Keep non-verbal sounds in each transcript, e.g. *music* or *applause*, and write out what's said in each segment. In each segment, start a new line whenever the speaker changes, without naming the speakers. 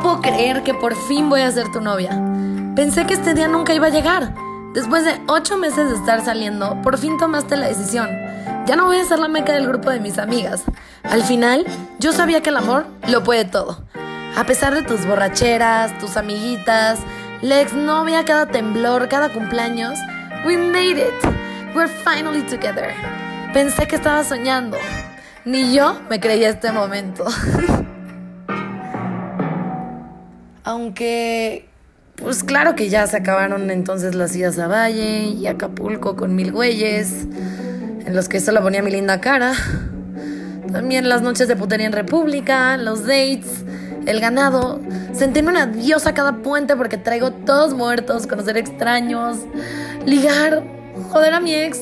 No puedo creer que por fin voy a ser tu novia. Pensé que este día nunca iba a llegar. Después de ocho meses de estar saliendo, por fin tomaste la decisión. Ya no voy a ser la meca del grupo de mis amigas. Al final, yo sabía que el amor lo puede todo. A pesar de tus borracheras, tus amiguitas, la exnovia, cada temblor, cada cumpleaños, we made it. We're finally together. Pensé que estaba soñando. Ni yo me creía este momento. *laughs* Aunque, pues claro que ya se acabaron entonces las idas a Valle y Acapulco con mil güeyes, en los que solo ponía mi linda cara. También las noches de putería en República, los dates, el ganado, sentirme una diosa cada puente porque traigo todos muertos, conocer extraños, ligar, joder a mi ex,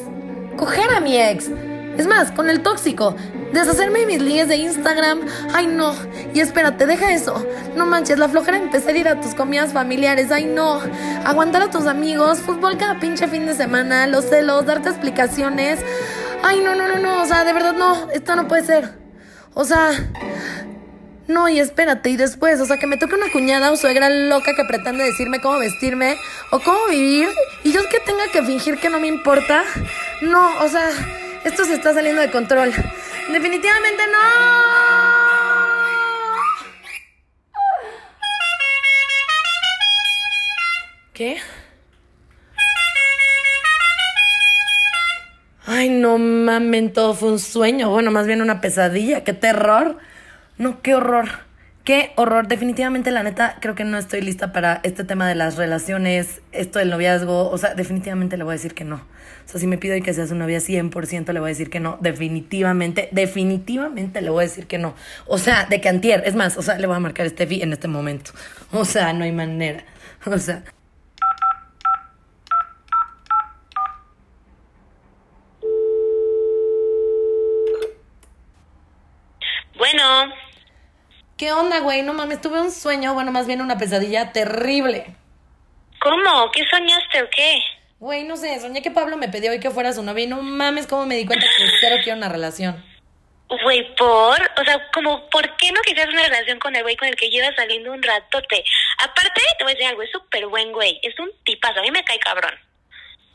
coger a mi ex. Es más, con el tóxico, deshacerme de mis ligues de Instagram. Ay, no. Y espérate, deja eso. No manches, la flojera empezar a ir a tus comidas familiares. Ay, no. Aguantar a tus amigos, fútbol cada pinche fin de semana, los celos, darte explicaciones. Ay, no, no, no, no. O sea, de verdad no. Esto no puede ser. O sea, no, y espérate, y después, o sea, que me toque una cuñada o suegra loca que pretende decirme cómo vestirme o cómo vivir, y yo que tenga que fingir que no me importa. No, o sea, esto se está saliendo de control. Definitivamente no. ¿Qué? Ay, no mamen, todo fue un sueño. Bueno, más bien una pesadilla. ¡Qué terror! No, qué horror. Qué horror. Definitivamente, la neta, creo que no estoy lista para este tema de las relaciones, esto del noviazgo. O sea, definitivamente le voy a decir que no. O sea, si me pido que seas una novia 100%, le voy a decir que no. Definitivamente, definitivamente le voy a decir que no. O sea, de que antier. Es más, o sea, le voy a marcar este vi en este momento. O sea, no hay manera. *laughs* O sea.
Bueno,
¿Qué onda, güey? No mames, tuve un sueño, bueno, más bien una pesadilla terrible.
¿cómo? ¿Qué soñaste o qué?
Güey, no sé, soñé que Pablo me pidió hoy que fuera su novia y no mames cómo me di cuenta que cero quiero una relación.
Güey, ¿por? O sea, como, ¿por qué no quisieras una relación con el güey con el que llevas saliendo un ratote? Aparte, te voy a decir algo, es súper buen güey, es un tipazo, a mí me cae cabrón.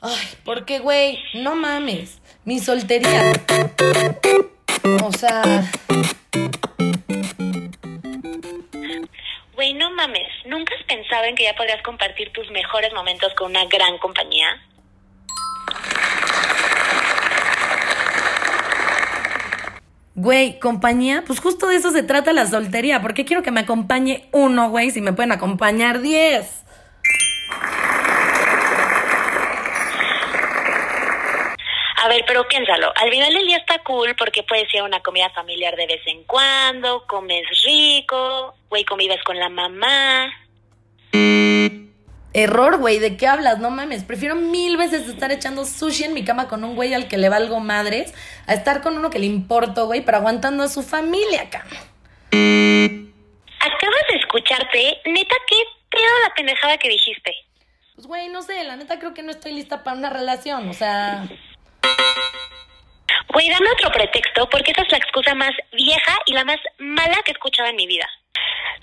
Ay, ¿por qué, güey? No mames. Mi soltería. O sea,
Güey, no mames, ¿nunca has pensado en que ya podrías compartir tus mejores momentos con una gran compañía?
güey, compañía, pues justo de eso se trata la soltería. ¿Por qué quiero que me acompañe uno, güey, si me pueden acompañar diez?
A ver, pero piénsalo, al final del día está cool porque puedes ir a una comida familiar de vez en cuando, comes rico, güey, convives con la mamá.
Error, güey, ¿de qué hablas? No mames. Prefiero mil veces estar echando sushi en mi cama con un güey al que le valgo madres a estar con uno que le importo, güey, pero aguantando a su familia, cabrón.
Acabas de escucharte, neta, qué pedo la pendejada que dijiste.
Pues, güey, no sé, la neta creo que no estoy lista para una relación, o sea...
Güey, dame otro pretexto porque esa es la excusa más vieja y la más mala que he escuchado en mi vida.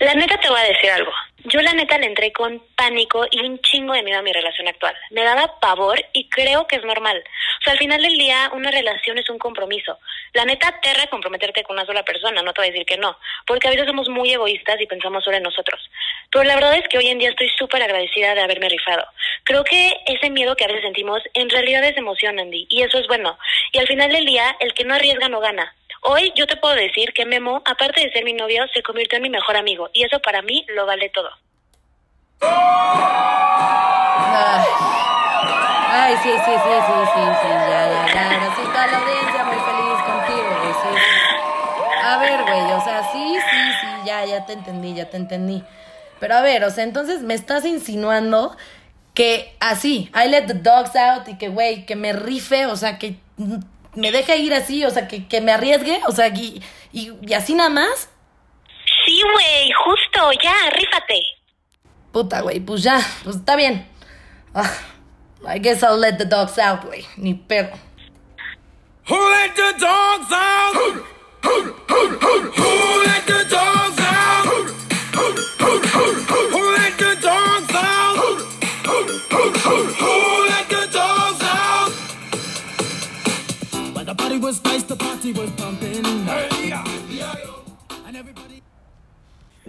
La neta te voy a decir algo. Yo la neta le entré con pánico y un chingo de miedo a mi relación actual. Me daba pavor y creo que es normal. O sea, al final del día una relación es un compromiso. La neta aterra comprometerte con una sola persona, no te voy a decir que no, porque a veces somos muy egoístas y pensamos solo en nosotros. Pero la verdad es que hoy en día estoy súper agradecida de haberme rifado. Creo que ese miedo que a veces sentimos en realidad es emoción, Andy, y eso es bueno. Y al final del día, el que no arriesga no gana. Hoy yo te puedo decir que Memo, aparte de ser mi novio, se convirtió en mi mejor amigo, y eso para mí lo vale todo.
Ay, sí, sí, sí, sí, sí, sí, ya, ya, ya. Ahora sí, toda la audiencia muy feliz contigo, güey, sí. A ver, güey, o sea, sí, sí, sí, ya, ya te entendí, ya te entendí. Pero a ver, o sea, entonces me estás insinuando que así, I let the dogs out y que, güey, que me rife, o sea, que me deje ir así, o sea, que, que me arriesgue, o sea, y, y, y así nada más.
Sí, güey, justo, ya, rífate.
Puta, güey, pues ya, pues está bien. Ah, I guess I'll let the dogs out, güey, ni pedo.
Who let the dogs out? Who, who, who, who, who let the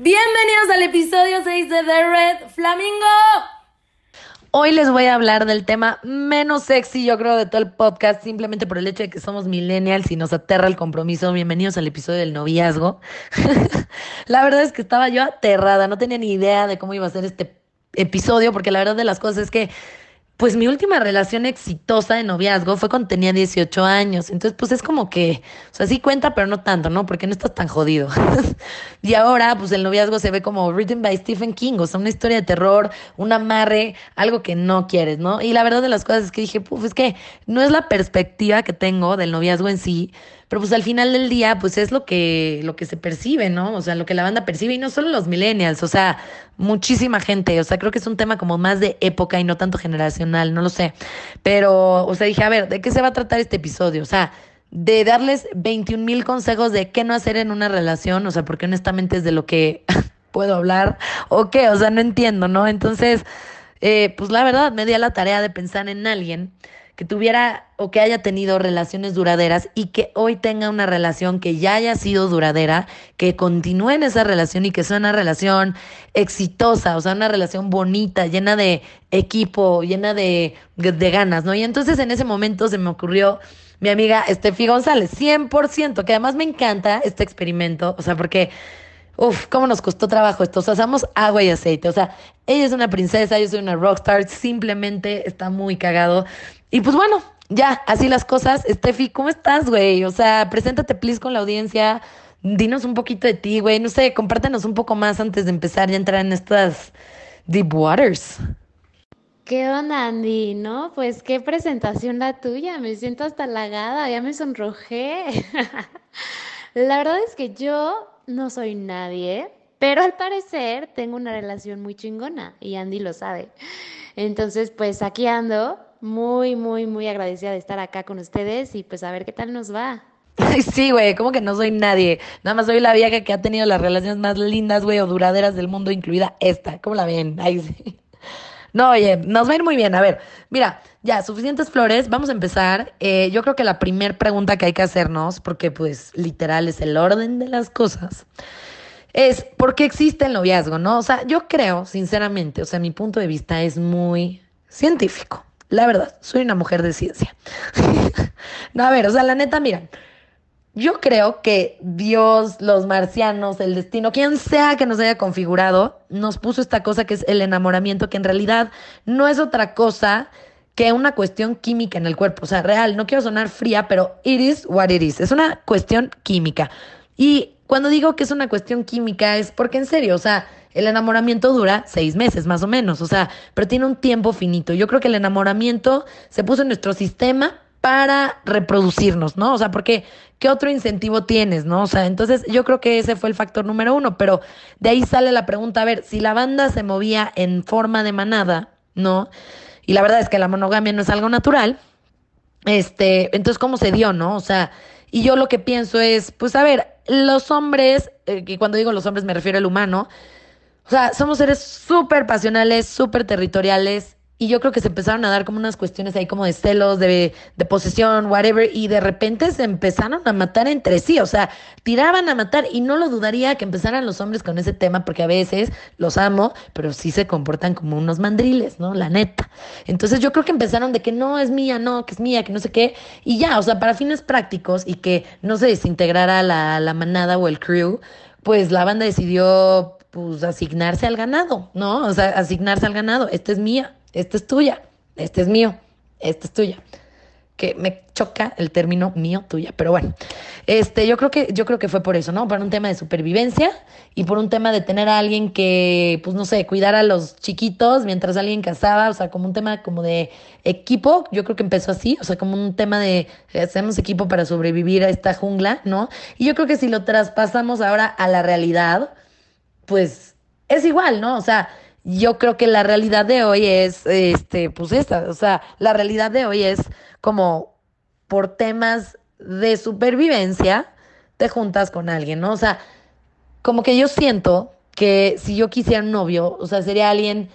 Bienvenidos al episodio 6 de The Red Flamingo. Hoy les voy a hablar del tema menos sexy, yo creo, de todo el podcast, simplemente por el hecho de que somos millennials y nos aterra el compromiso. Bienvenidos al episodio del noviazgo. *laughs* la verdad es que estaba yo aterrada, no tenía ni idea de cómo iba a ser este episodio, porque la verdad de las cosas es que pues mi última relación exitosa de noviazgo fue cuando tenía 18 años. Entonces, pues es como que, o sea, sí cuenta, pero no tanto, ¿no? Porque no estás tan jodido. *laughs* y ahora, pues el noviazgo se ve como written by Stephen King, o sea, una historia de terror, un amarre, algo que no quieres, ¿no? Y la verdad de las cosas es que dije, pues es que no es la perspectiva que tengo del noviazgo en sí, pero pues al final del día, pues es lo que, lo que se percibe, ¿no? O sea, lo que la banda percibe y no solo los millennials, o sea, muchísima gente. O sea, creo que es un tema como más de época y no tanto generacional, no lo sé. Pero, o sea, dije, a ver, ¿de qué se va a tratar este episodio? O sea, de darles 21 mil consejos de qué no hacer en una relación, o sea, porque honestamente es de lo que *laughs* puedo hablar, o qué, o sea, no entiendo, ¿no? Entonces, eh, pues la verdad, me di a la tarea de pensar en alguien que tuviera o que haya tenido relaciones duraderas y que hoy tenga una relación que ya haya sido duradera, que continúe en esa relación y que sea una relación exitosa, o sea, una relación bonita, llena de equipo, llena de, de ganas, ¿no? Y entonces en ese momento se me ocurrió mi amiga Estefi González, 100%, que además me encanta este experimento, o sea, porque... Uf, cómo nos costó trabajo esto. O sea, usamos agua y aceite. O sea, ella es una princesa, yo soy una rockstar. Simplemente está muy cagado. Y pues bueno, ya, así las cosas. Steffi, ¿cómo estás, güey? O sea, preséntate, please, con la audiencia. Dinos un poquito de ti, güey. No sé, compártenos un poco más antes de empezar y entrar en estas deep waters.
¿Qué onda, Andy? No, pues qué presentación la tuya. Me siento hasta halagada, ya me sonrojé. *laughs* la verdad es que yo no soy nadie, pero al parecer tengo una relación muy chingona y Andy lo sabe. Entonces, pues aquí ando muy, muy, muy agradecida de estar acá con ustedes y pues a ver qué tal nos va. *laughs*
Sí, güey, como que no soy nadie. Nada más soy la vieja que ha tenido las relaciones más lindas, güey, o duraderas del mundo, incluida esta. ¿Cómo la ven? Ay, sí. *laughs* No, oye, nos va a ir muy bien. A ver, mira, ya, suficientes flores. Vamos a empezar. Eh, yo creo que la primera pregunta que hay que hacernos, porque pues literal es el orden de las cosas, es ¿por qué existe el noviazgo, no? O sea, yo creo, sinceramente, o sea, mi punto de vista es muy científico. La verdad, soy una mujer de ciencia. *laughs* no, a ver, o sea, la neta, miren, yo creo que Dios, los marcianos, el destino, quien sea que nos haya configurado, nos puso esta cosa que es el enamoramiento, que en realidad no es otra cosa que una cuestión química en el cuerpo. O sea, real, no quiero sonar fría, pero it is what it is. Es una cuestión química. Y cuando digo que es una cuestión química es porque en serio, o sea, el enamoramiento dura seis meses más o menos, o sea, pero tiene un tiempo finito. Yo creo que el enamoramiento se puso en nuestro sistema para reproducirnos, ¿no? O sea, porque ¿qué otro incentivo tienes, no? O sea, entonces yo creo que ese fue el factor número uno, pero de ahí sale la pregunta, a ver, si la banda se movía en forma de manada, ¿no? Y la verdad es que la monogamia no es algo natural, este, entonces, ¿cómo se dio, no? O sea, y yo lo que pienso es, pues a ver, los hombres, eh, y cuando digo los hombres me refiero al humano, o sea, somos seres súper pasionales, súper territoriales. Y yo creo que se empezaron a dar como unas cuestiones ahí como de celos, de, de posesión, whatever. Y de repente se empezaron a matar entre sí. O sea, tiraban a matar. Y no lo dudaría que empezaran los hombres con ese tema, porque a veces los amo, pero sí se comportan como unos mandriles, ¿no? La neta. Entonces yo creo que empezaron de que no es mía, no, que es mía, que no sé qué. Y ya, o sea, para fines prácticos y que no se desintegrara la, la manada o el crew, pues la banda decidió pues asignarse al ganado, ¿no? O sea, asignarse al ganado. Esta es mía, esta es tuya, este es mío, esta es tuya. Que me choca el término mío, tuya, pero bueno. Este, yo creo que, yo creo que fue por eso, ¿no? Por un tema de supervivencia y por un tema de tener a alguien que, pues no sé, cuidar a los chiquitos mientras alguien cazaba, o sea, como un tema como de equipo, yo creo que empezó así, o sea, como un tema de hacemos equipo para sobrevivir a esta jungla, ¿no? Y yo creo que si lo traspasamos ahora a la realidad, pues es igual, ¿no? O sea, yo creo que la realidad de hoy es, este, pues esta, o sea, la realidad de hoy es como por temas de supervivencia, te juntas con alguien, ¿no? O sea, como que yo siento que si yo quisiera un novio, o sea, sería alguien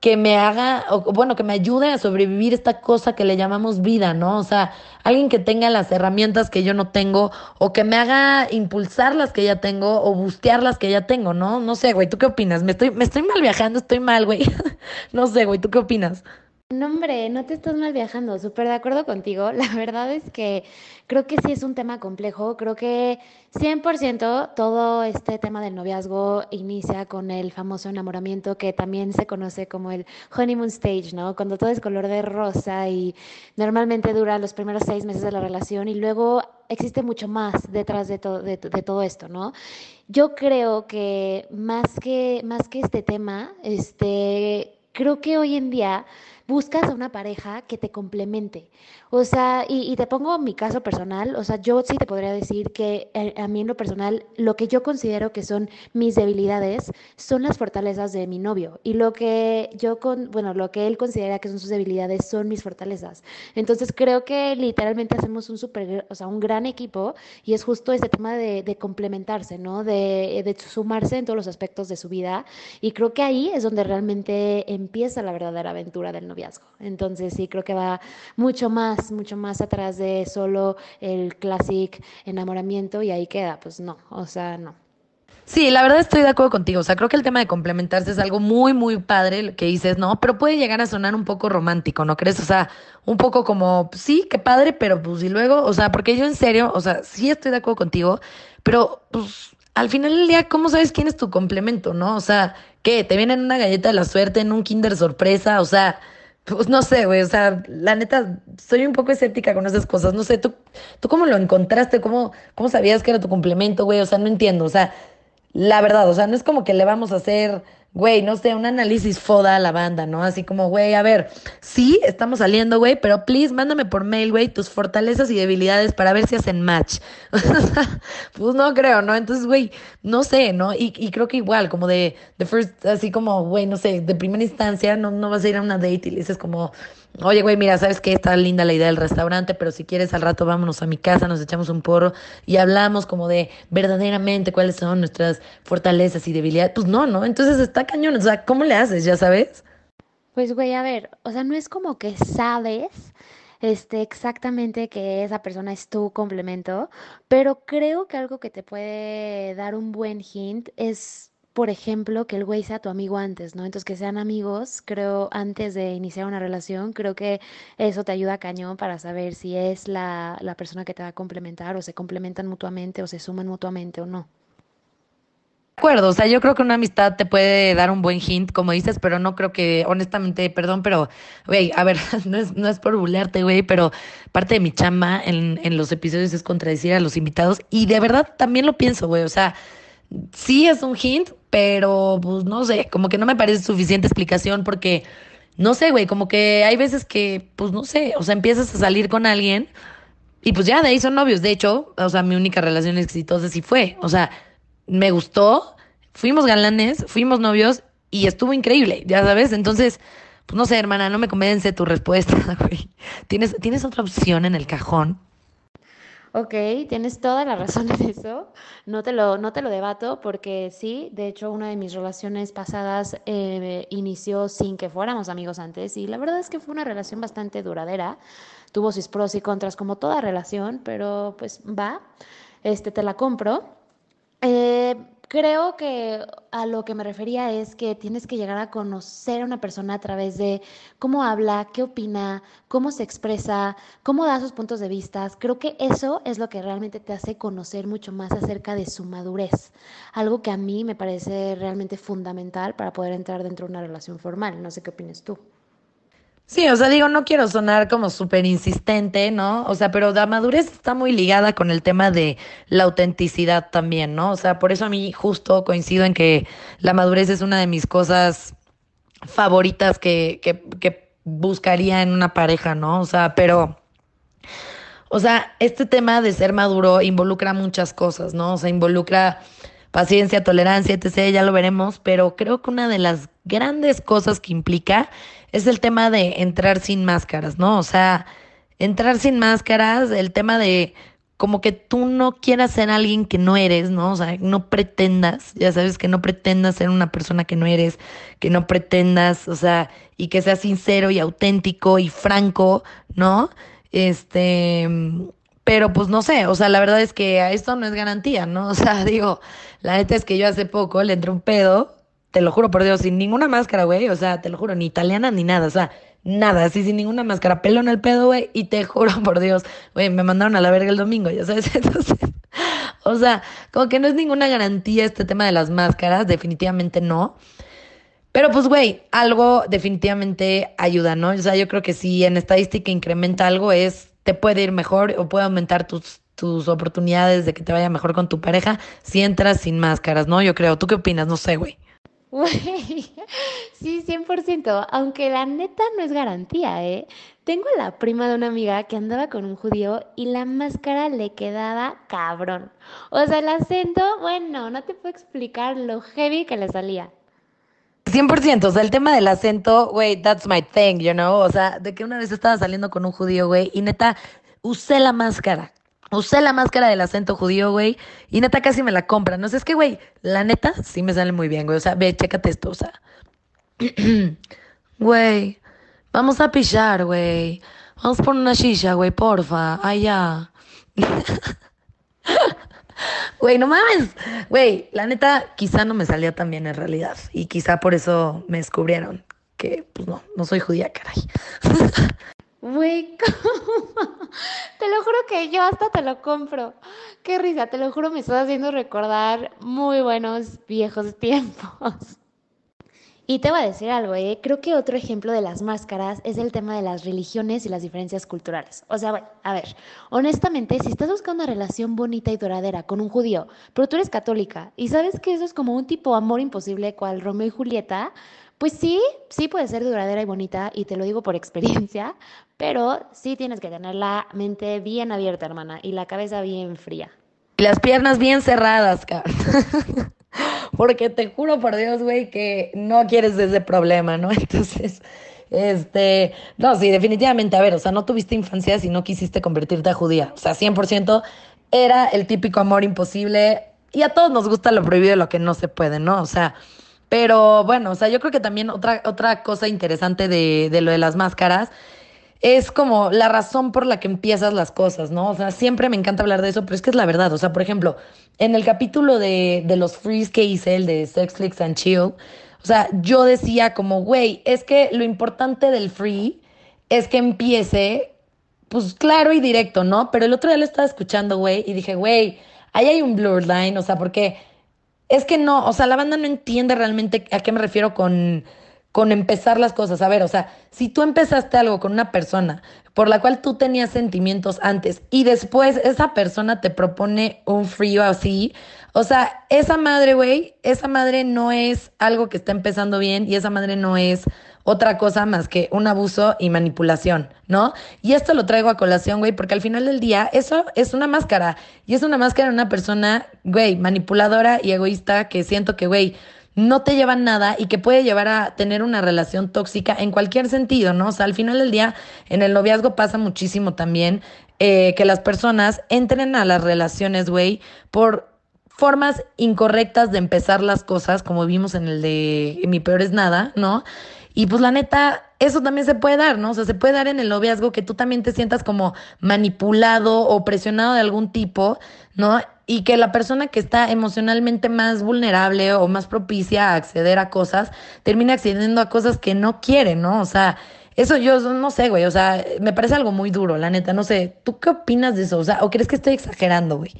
que me haga, o bueno, que me ayude a sobrevivir esta cosa que le llamamos vida, ¿no? O sea, alguien que tenga las herramientas que yo no tengo, o que me haga impulsar las que ya tengo, o bustear las que ya tengo, ¿no? No sé, güey, ¿tú qué opinas? Me estoy, me estoy mal viajando, estoy mal, güey. *laughs* no sé, güey, ¿tú qué opinas?
No, hombre, no te estás mal viajando, súper de acuerdo contigo. La verdad es que creo que sí es un tema complejo. Creo que 100% todo este tema del noviazgo inicia con el famoso enamoramiento que también se conoce como el honeymoon stage, ¿no? Cuando todo es color de rosa y normalmente dura los primeros seis meses de la relación y luego existe mucho más detrás de, todo esto, ¿no? Yo creo que más que, más que este tema, este, creo que hoy en día buscas a una pareja que te complemente. O sea, y, y, te pongo mi caso personal, o sea, yo sí te podría decir que a, eh, a, mí en lo personal, lo que yo considero que son mis debilidades son las fortalezas de mi novio. Y lo que yo, con, bueno, lo que él considera que son sus debilidades son mis fortalezas. Entonces creo que literalmente hacemos un super, o sea, un gran equipo y es justo ese tema de, de complementarse, ¿no? De, de sumarse en todos los aspectos de su vida. Y creo que ahí es donde realmente empieza la verdadera aventura del noviazgo. Entonces sí, creo que va mucho más mucho más atrás de solo el classic enamoramiento y ahí queda, pues no, o sea, no.
Sí, la verdad estoy de acuerdo contigo. O sea, creo que el tema de complementarse es algo muy, muy padre que dices, ¿no? Pero puede llegar a sonar un poco romántico, ¿no crees? O sea, un poco como, sí, qué padre, pero pues y luego, o sea, porque yo en serio, o sea, sí estoy de acuerdo contigo, pero pues al final del día, ¿cómo sabes quién es tu complemento, no? O sea, ¿qué? ¿Te viene en una galleta de la suerte, en un kinder sorpresa? O sea, pues no sé, güey, o sea, la neta, soy un poco escéptica con esas cosas. No sé, ¿tú, tú cómo lo encontraste? ¿Cómo, ¿Cómo sabías que era tu complemento, güey? O sea, no entiendo. O sea, la verdad, o sea, no es como que le vamos a hacer güey, no sé, un análisis foda a la banda, ¿no? Así como, güey, a ver, sí, estamos saliendo, güey, pero please, mándame por mail, güey, tus fortalezas y debilidades para ver si hacen match. *laughs* pues no creo, ¿no? Entonces, güey, no sé, ¿no? Y, y creo que igual, como de, de first, así como, güey, no sé, de primera instancia, no, no vas a ir a una date y le dices como, Oye, güey, mira, sabes que está linda la idea del restaurante, pero si quieres al rato vámonos a mi casa, nos echamos un porro y hablamos como de verdaderamente cuáles son nuestras fortalezas y debilidades. Pues no, ¿no? Entonces está cañón. O sea, ¿cómo le haces? ¿Ya sabes?
Pues, güey, a ver, o sea, no es como que sabes este, exactamente que esa persona es tu complemento, pero creo que algo que te puede dar un buen hint es por ejemplo, que el güey sea tu amigo antes, ¿no? Entonces, que sean amigos, creo, antes de iniciar una relación, creo que eso te ayuda cañón para saber si es la, la persona que te va a complementar o se complementan mutuamente o se suman mutuamente o no.
Acuerdo, o sea, yo creo que una amistad te puede dar un buen hint, como dices, pero no creo que, honestamente, perdón, pero, güey, a ver, *laughs* no es, no es por burlarte, güey, pero parte de mi chamba en, en los episodios es contradecir a los invitados y de verdad también lo pienso, güey, o sea, sí es un hint, pero pues no sé, como que no me parece suficiente explicación porque, no sé, güey, como que hay veces que, pues no sé, o sea, empiezas a salir con alguien y pues ya de ahí son novios. De hecho, o sea, mi única relación exitosa sí fue, o sea, me gustó, fuimos galanes, fuimos novios y estuvo increíble, ya sabes, entonces... Pues no sé, hermana, no me convence tu respuesta, *laughs* güey. ¿Tienes, ¿Tienes otra opción en el cajón?
Ok, tienes toda la razón en eso. No te lo, no te lo debato porque sí, de hecho una de mis relaciones pasadas eh, inició sin que fuéramos amigos antes y la verdad es que fue una relación bastante duradera. Tuvo sus pros y contras como toda relación, pero pues va, este te la compro. Eh, creo que a lo que me refería es que tienes que llegar a conocer a una persona a través de cómo habla, qué opina, cómo se expresa, cómo da sus puntos de vista. Creo que eso es lo que realmente te hace conocer mucho más acerca de su madurez. Algo que a mí me parece realmente fundamental para poder entrar dentro de una relación formal. No sé qué opinas tú.
Sí, o sea, digo, no quiero sonar como súper insistente, ¿no? O sea, pero la madurez está muy ligada con el tema de la autenticidad también, ¿no? O sea, por eso a mí justo coincido en que la madurez es una de mis cosas favoritas que, que, que buscaría en una pareja, ¿no? O sea, pero... O sea, este tema de ser maduro involucra muchas cosas, ¿no? O sea, involucra paciencia, tolerancia, etc., ya lo veremos, pero creo que una de las grandes cosas que implica es el tema de entrar sin máscaras, ¿no? O sea, entrar sin máscaras, el tema de como que tú no quieras ser alguien que no eres, ¿no? O sea, no pretendas, ya sabes, que no pretendas ser una persona que no eres, que no pretendas, o sea, y que seas sincero y auténtico y franco, ¿no? Este, pero pues no sé, o sea, la verdad es que esto no es garantía, ¿no? *laughs* O sea, digo, la neta es que yo hace poco le entré un pedo, te lo juro por Dios, sin ninguna máscara, güey, o sea, te lo juro, ni italiana ni nada, o sea, nada, así sin ninguna máscara, pelo en el pedo, güey, y te *laughs* juro por Dios, güey, me mandaron a la verga el domingo, ya sabes, *laughs* entonces, o sea, como que no es ninguna garantía este tema de las máscaras, definitivamente no. Pero pues, güey, algo definitivamente ayuda, ¿no? O sea, yo creo que si en estadística incrementa algo es, te puede ir mejor o puede aumentar tus, tus oportunidades de que te vaya mejor con tu pareja si entras sin máscaras, ¿no? Yo creo. ¿Tú qué opinas? No sé, güey.
Güey, *laughs* sí, 100%, aunque la neta no es garantía, ¿eh? Tengo la prima de una amiga que andaba con un judío y la máscara le quedaba cabrón. O sea, el acento, bueno, no te puedo explicar lo heavy que le salía.
100%, o sea, el tema del acento, güey, that's my thing, you know, o sea, de que una vez estaba saliendo con un judío, güey, y neta, usé la máscara, usé la máscara del acento judío, güey, y neta casi me la compran, no sé, es que, güey, la neta sí me sale muy bien, güey, o sea, ve, chécate esto, o sea, *clears throat* güey, vamos a pillar, güey, vamos por una shisha, güey, porfa, allá. *laughs* Güey, no mames. Güey, la neta, quizá no me salía tan bien en realidad. Y quizá por eso me descubrieron que, pues no, no soy judía, caray. *laughs*
Güey. *laughs* Te lo juro que yo hasta te lo compro. Qué risa, te lo juro, me estás haciendo recordar muy buenos viejos tiempos. *laughs* Y te voy a decir algo, ¿eh? creo que otro ejemplo de las máscaras es el tema de las religiones y las diferencias culturales. O sea, bueno, a ver, honestamente, si estás buscando una relación bonita y duradera con un judío, pero tú eres católica y sabes que eso es como un tipo amor imposible cual Romeo y Julieta, pues sí, sí puede ser duradera y bonita y te lo digo por *laughs* experiencia, pero sí tienes que tener la mente bien abierta, hermana, y la cabeza bien fría.
Y las piernas bien cerradas, cara. *laughs* Porque te juro por Dios, güey, que no quieres ese problema, ¿no? *laughs* Entonces, este, no, sí, definitivamente, a ver, o sea, no tuviste infancia si no quisiste convertirte a judía. O sea, 100% era el típico amor imposible y a todos nos gusta lo prohibido y lo que no se puede, ¿no? O sea, pero bueno, o sea, yo creo que también otra, otra cosa interesante de, de lo de las máscaras es como la razón por la que empiezas las cosas, ¿no? O sea, siempre me encanta hablar de eso, pero es que es la verdad. O sea, por ejemplo, en el capítulo de, de los frees que hice, el de Sex, Flicks and Chill, o sea, yo decía como, güey, es que lo importante del free es que empiece, pues claro y directo, ¿no? Pero el otro día lo estaba escuchando, güey, y dije, güey, ahí hay un blur line, o sea, porque es que no, o sea, la banda no entiende realmente a qué me refiero con con empezar las cosas. A ver, o sea, si tú empezaste algo con una persona por la cual tú tenías sentimientos antes y después esa persona te propone un frío así, o sea, esa madre, güey, esa madre no es algo que está empezando bien y esa madre no es otra cosa más que un abuso y manipulación, ¿no? Y esto lo traigo a colación, güey, porque al final del día eso es una máscara y es una máscara de una persona, güey, manipuladora y egoísta que siento que, güey, no te lleva nada y que puede llevar a tener una relación tóxica en cualquier sentido, ¿no? O sea, al final del día, en el noviazgo pasa muchísimo también eh, que las personas entren a las relaciones, güey, por formas incorrectas de empezar las cosas, como vimos en el de Mi peor es nada, ¿no? Y pues la neta, eso también se puede dar, ¿no? O sea, se puede dar en el noviazgo que tú también te sientas como manipulado o presionado de algún tipo, ¿no? Y que la persona que está emocionalmente más vulnerable o más propicia a acceder a cosas, termine accediendo a cosas que no quiere, ¿no? O sea, eso yo no sé, güey, o sea, me parece algo muy duro, la neta, no sé. ¿Tú qué opinas de eso? O sea, ¿o crees que estoy exagerando, güey?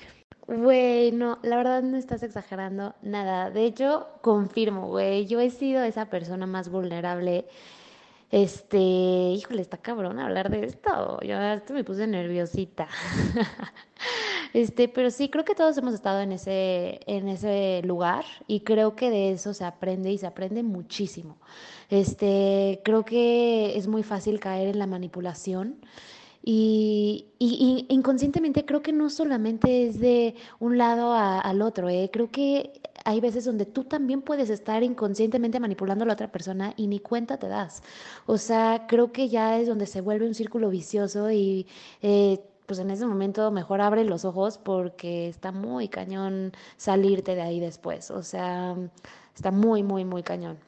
Güey, no, la verdad no estás exagerando nada. De hecho, confirmo, güey, yo he sido esa persona más vulnerable. Este, híjole, está cabrón hablar de esto. Yo hasta me puse nerviosita. *laughs* Este, pero sí, creo que todos hemos estado en ese, en ese lugar y creo que de eso se aprende y se aprende muchísimo. Este, creo que es muy fácil caer en la manipulación. Y, inconscientemente creo que no solamente es de un lado a, al otro, ¿eh? creo que hay veces donde tú también puedes estar inconscientemente manipulando a la otra persona y ni cuenta te das. O sea, creo que ya es donde se vuelve un círculo vicioso y eh, pues en ese momento mejor abre los ojos porque está muy cañón salirte de ahí después. O sea, está muy, muy, muy cañón.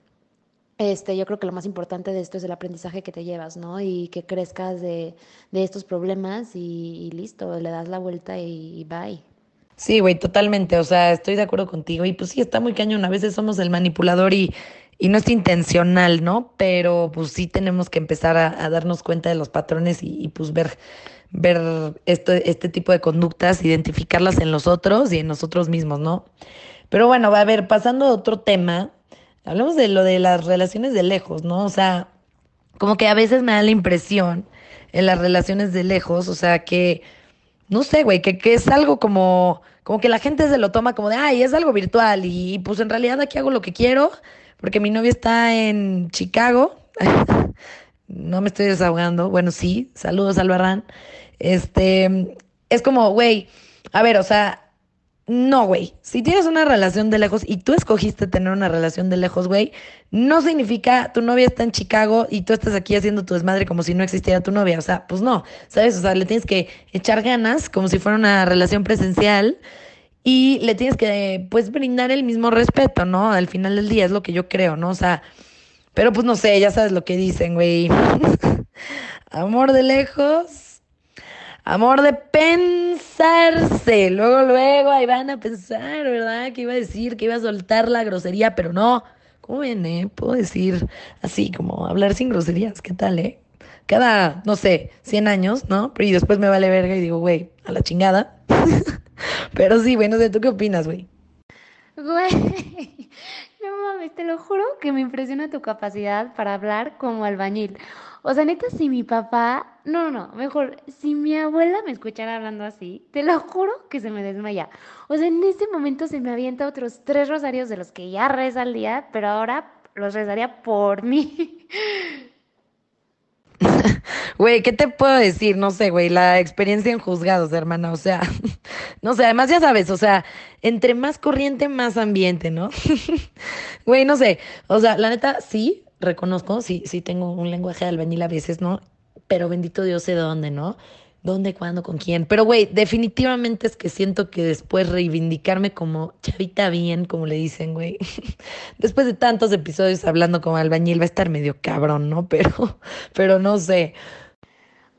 Este, yo creo que lo más importante de esto es el aprendizaje que te llevas, ¿no? Y que crezcas de, de estos problemas y, listo, le das la vuelta y, y bye.
Sí, güey, totalmente. O sea, estoy de acuerdo contigo. Y pues sí, está muy cañón. A veces somos el manipulador y, y no es intencional, ¿no? Pero pues sí tenemos que empezar a, darnos cuenta de los patrones y, y pues ver, ver esto, este tipo de conductas, identificarlas en los otros y en nosotros mismos, ¿no? Pero bueno, a ver, pasando a otro tema, hablamos de lo de las relaciones de lejos, ¿no? O sea, como que a veces me da la impresión en las relaciones de lejos, o sea, que no sé, güey, que, que es algo como, como que la gente se lo toma como de, ay, es algo virtual y pues en realidad aquí hago lo que quiero porque mi novia está en Chicago. *laughs* no me estoy desahogando. Bueno, sí, saludos Albarrán. Este, es como, güey, a ver, o sea, no, güey. Si tienes una relación de lejos y tú escogiste tener una relación de lejos, güey, no significa tu novia está en Chicago y tú estás aquí haciendo tu desmadre como si no existiera tu novia. O sea, pues no, ¿sabes? O sea, le tienes que echar ganas como si fuera una relación presencial y le tienes que, pues, brindar el mismo respeto, ¿no? Al final del día es lo que yo creo, ¿no? O sea, pero pues no sé, ya sabes lo que dicen, güey. *laughs* Amor de lejos Amor de pensarse. Luego, luego, ahí van a pensar, ¿verdad? Que iba a decir, que iba a soltar la grosería, pero no. ¿Cómo viene? Puedo decir así, como hablar sin groserías. ¿Qué tal, eh? Cada, no sé, 100 años, ¿no? Y después me vale verga y digo, güey, a la chingada. *laughs* pero sí, güey, no sé, ¿tú qué opinas, güey?
Güey, *laughs* no mames, te lo juro que me impresiona tu capacidad para hablar como albañil. O sea, neta, si mi papá, no, no, mejor, si mi abuela me escuchara hablando así, te lo juro que se me desmaya. O sea, en ese momento se me avienta otros tres rosarios de los que ya reza al día, pero ahora los rezaría por mí. *laughs* *laughs*
Güey, ¿qué te puedo decir? No sé, güey, la experiencia en juzgados, hermana, o sea, *laughs* no sé, además ya sabes, o sea, entre más corriente, más ambiente, ¿no? *laughs* Güey, no sé, o sea, la neta, sí, reconozco, sí, sí tengo un lenguaje de albañil a veces, ¿no? Pero bendito Dios sé dónde, ¿no? ¿Dónde, cuándo, con quién? Pero, güey, definitivamente es que siento que después reivindicarme como chavita bien, como le dicen, güey. *laughs* Después de tantos episodios hablando como albañil va a estar medio cabrón, ¿no? *laughs* Pero, pero no sé.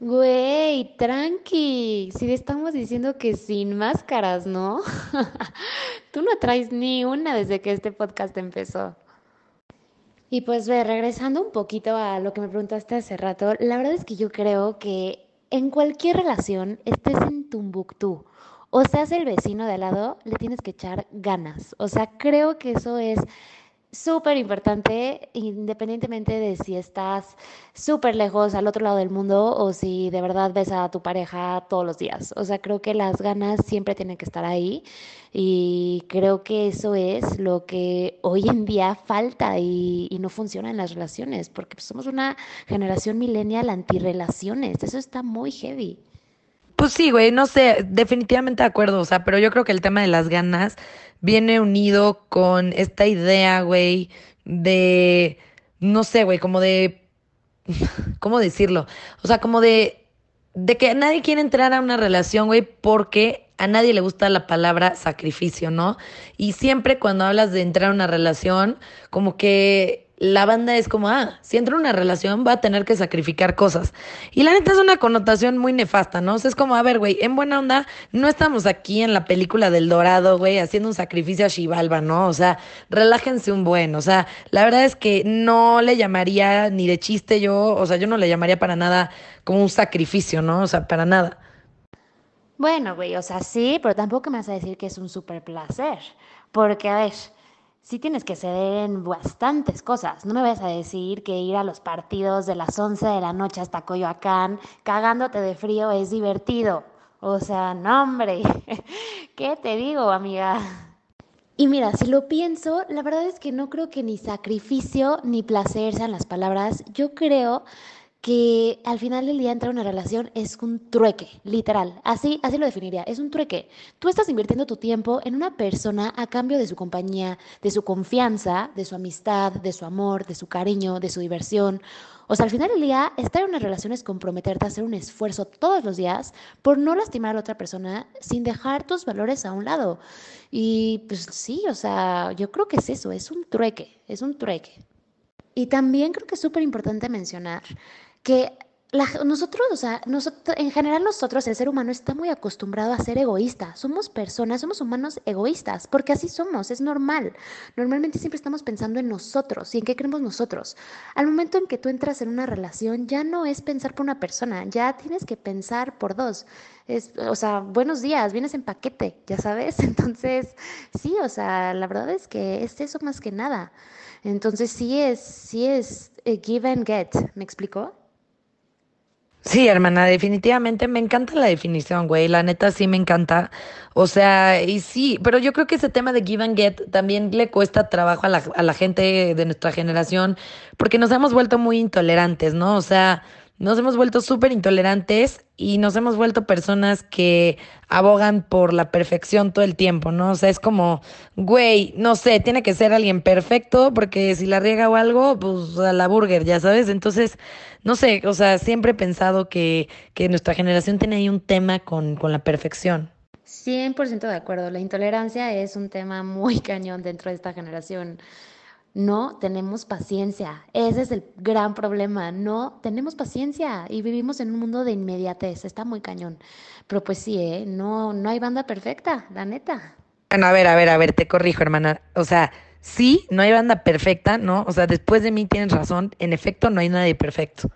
Güey, tranqui. Si le estamos diciendo que sin máscaras, ¿no? *laughs* Tú no traes ni una desde que este podcast empezó. Y pues ve, regresando un poquito a lo que me preguntaste hace rato, la verdad es que yo creo que en cualquier relación, estés en Tumbuctú o seas el vecino de al lado, le tienes que echar ganas. O sea, creo que eso es súper importante, independientemente de si estás súper lejos al otro lado del mundo o si de verdad ves a tu pareja todos los días. O sea, creo que las ganas siempre tienen que estar ahí y creo que eso es lo que hoy en día falta y, no funciona en las relaciones, porque somos una generación millennial antirrelaciones. Eso está muy heavy.
Pues sí, güey, no sé, definitivamente de acuerdo, o sea, pero yo creo que el tema de las ganas viene unido con esta idea, güey, de, no sé, güey, como de, *laughs* ¿cómo decirlo? O sea, como de, de que nadie quiere entrar a una relación, güey, porque a nadie le gusta la palabra sacrificio, ¿no? Y siempre cuando hablas de entrar a una relación, como que la banda es como, ah, si entra en una relación va a tener que sacrificar cosas. Y la neta es una connotación muy nefasta, ¿no? O sea, es como, a ver, güey, en buena onda, no estamos aquí en la película del Dorado, güey, haciendo un sacrificio a Xibalba, ¿no? O sea, relájense un buen. O sea, la verdad es que no le llamaría ni de chiste yo, o sea, yo no le llamaría para nada como un sacrificio, ¿no? O sea, para nada.
Bueno, güey, o sea, sí, pero tampoco me vas a decir que es un súper placer. Porque, a ver, sí tienes que ceder en bastantes cosas. No me vas a decir que ir a los partidos de las 11 de la noche hasta Coyoacán cagándote de frío es divertido. O sea, no, hombre. *laughs* ¿Qué te digo, amiga? Y mira, si lo pienso, la verdad es que no creo que ni sacrificio ni placer sean las palabras. Yo creo que al final del día entrar a una relación es un trueque, literal. Así, así lo definiría, es un trueque. Tú estás invirtiendo tu tiempo en una persona a cambio de su compañía, de su confianza, de su amistad, de su amor, de su cariño, de su diversión. O sea, al final del día, estar en una relación es comprometerte a hacer un esfuerzo todos los días por no lastimar a la otra persona sin dejar tus valores a un lado. Y pues sí, o sea, yo creo que es eso, es un trueque, es un trueque. Y también creo que es súper importante mencionar que nosotros, o sea, nosotros, en general nosotros, el ser humano, está muy acostumbrado a ser egoísta. Somos personas, somos humanos egoístas, porque así somos, es normal. Normalmente siempre estamos pensando en nosotros y en qué creemos nosotros. Al momento en que tú entras en una relación, ya no es pensar por una persona, ya tienes que pensar por dos. Es, o sea, buenos días, vienes en paquete, ya sabes. *laughs* Entonces, sí, o sea, la verdad es que es eso más que nada. Entonces, sí es, sí es eh, give and get, ¿me explicó?
Sí, hermana, definitivamente me encanta la definición, güey. La neta sí me encanta. O sea, y sí, pero yo creo que ese tema de give and get también le cuesta trabajo a la, a la gente de nuestra generación porque nos hemos vuelto muy intolerantes, ¿no? O sea, nos hemos vuelto súper intolerantes y nos hemos vuelto personas que abogan por la perfección todo el tiempo, ¿no? O sea, es como, güey, no sé, tiene que ser alguien perfecto porque si la riega o algo, pues a la burger, ya sabes. Entonces, no sé, o sea, siempre he pensado que, que nuestra generación tiene ahí un tema con, con la perfección.
100% de acuerdo, la intolerancia es un tema muy *laughs* cañón dentro de esta generación. No tenemos paciencia. Ese es el gran problema. No tenemos paciencia y vivimos en un mundo de inmediatez. Está muy cañón. Pero pues sí, ¿eh? no, no hay banda perfecta, la neta.
Bueno, a ver, a ver, a ver, te corrijo, hermana. O sea, sí, no hay banda perfecta, ¿no? O sea, después de mí tienes razón. En efecto, no hay nadie perfecto.